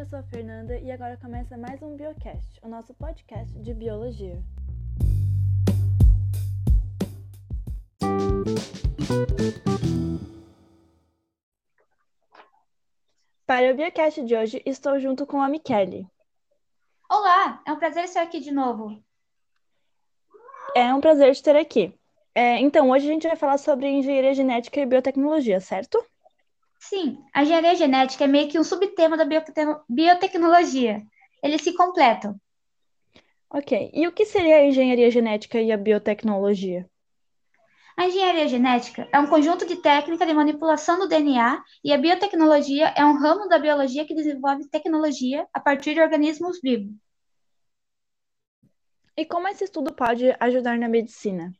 eu sou a Fernanda e agora começa mais um Biocast, o nosso podcast de biologia. Para o Biocast de hoje, estou junto com a Michele. Olá, é um prazer estar aqui de novo. É um prazer te ter aqui. É, então, hoje a gente vai falar sobre engenharia genética e biotecnologia, certo? Sim, a engenharia genética é meio que um subtema da biotecnologia. Eles se completam. Ok. E o que seria a engenharia genética e a biotecnologia? A engenharia genética é um conjunto de técnicas de manipulação do DNA e a biotecnologia é um ramo da biologia que desenvolve tecnologia a partir de organismos vivos. E como esse estudo pode ajudar na medicina?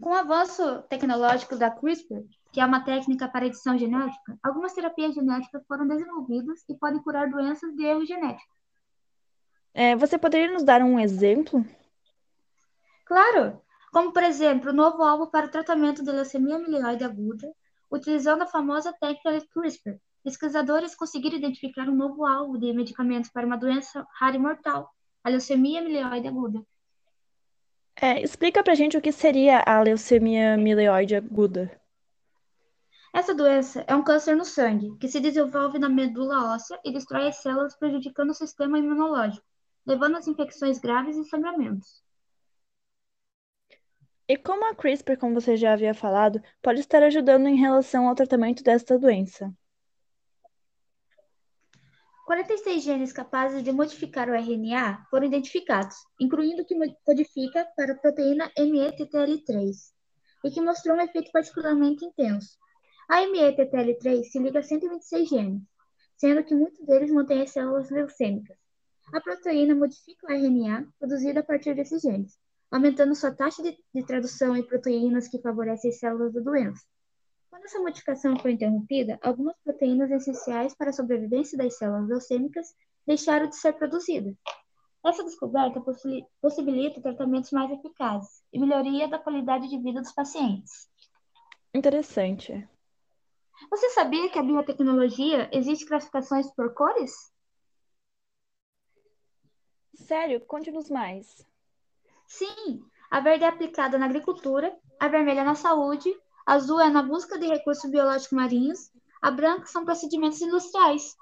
Com o avanço tecnológico da CRISPR, que é uma técnica para edição genética, algumas terapias genéticas foram desenvolvidas e podem curar doenças de erro genético. É, você poderia nos dar um exemplo? Claro! Como, por exemplo, o novo alvo para o tratamento da leucemia mieloide aguda, utilizando a famosa técnica CRISPR. Pesquisadores conseguiram identificar um novo alvo de medicamentos para uma doença rara e mortal, a leucemia mieloide aguda. É, explica pra gente o que seria a leucemia mieloide aguda. Essa doença é um câncer no sangue, que se desenvolve na medula óssea e destrói as células, prejudicando o sistema imunológico, levando às infecções graves e sangramentos. E como a CRISPR, como você já havia falado, pode estar ajudando em relação ao tratamento desta doença? 46 genes capazes de modificar o RNA foram identificados, incluindo o que codifica para a proteína METTL3, e que mostrou um efeito particularmente intenso. A METTL3 se liga a 126 genes, sendo que muitos deles mantêm as células leucêmicas. A proteína modifica o RNA produzido a partir desses genes, aumentando sua taxa de, de tradução em proteínas que favorecem as células da doença. Quando essa modificação foi interrompida, algumas proteínas essenciais para a sobrevivência das células leucêmicas deixaram de ser produzidas. Essa descoberta possibilita tratamentos mais eficazes e melhoria da qualidade de vida dos pacientes. Interessante. Você sabia que a biotecnologia existe classificações por cores? Sério? Conte-nos mais. Sim, a verde é aplicada na agricultura, a vermelha na saúde, azul é na busca de recursos biológicos marinhos, a branca são procedimentos industriais.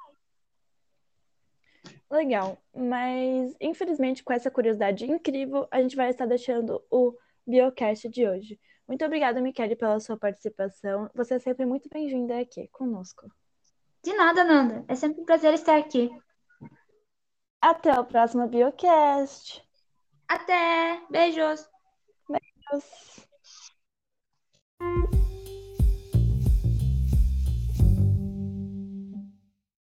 Legal, mas infelizmente com essa curiosidade incrível, a gente vai estar deixando o Biocast de hoje. Muito obrigada, Michele, pela sua participação. Você é sempre muito bem-vinda aqui conosco. De nada, Nanda. É sempre um prazer estar aqui. Até o próximo Biocast. Até! Beijos! Beijos!